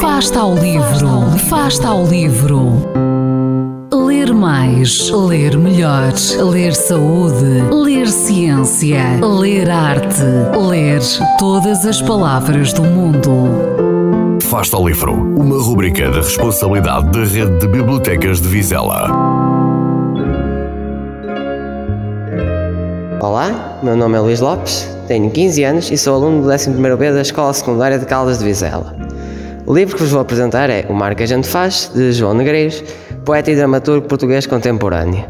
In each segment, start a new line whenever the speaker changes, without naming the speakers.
Fasta ao livro, fasta ao livro. Ler mais, ler melhor, ler saúde, ler ciência, ler arte, ler todas as palavras do mundo.
Fasta ao livro, uma rubrica da responsabilidade da Rede de Bibliotecas de Vizela.
Olá, meu nome é Luís Lopes, tenho 15 anos e sou aluno do 11º B da Escola Secundária de Caldas de Vizela. O livro que vos vou apresentar é O Mar que a Gente Faz, de João Negreiros, poeta e dramaturgo português contemporâneo.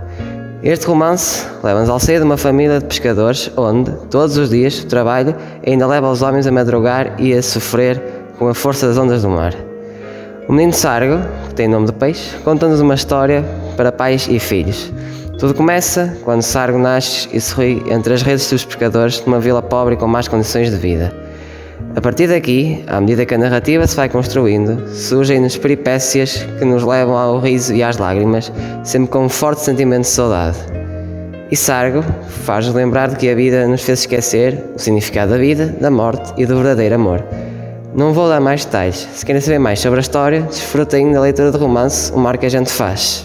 Este romance leva-nos ao seio de uma família de pescadores onde, todos os dias, o trabalho ainda leva os homens a madrugar e a sofrer com a força das ondas do mar. O menino Sargo, que tem nome de peixe, conta-nos uma história para pais e filhos. Tudo começa quando Sargo nasce e sorri entre as redes dos pescadores numa vila pobre com más condições de vida. A partir daqui, à medida que a narrativa se vai construindo, surgem-nos peripécias que nos levam ao riso e às lágrimas, sempre com um forte sentimento de saudade. E Sargo faz-nos lembrar de que a vida nos fez esquecer o significado da vida, da morte e do verdadeiro amor. Não vou dar mais detalhes. Se querem saber mais sobre a história, desfrutem da leitura do romance O Mar que a Gente Faz.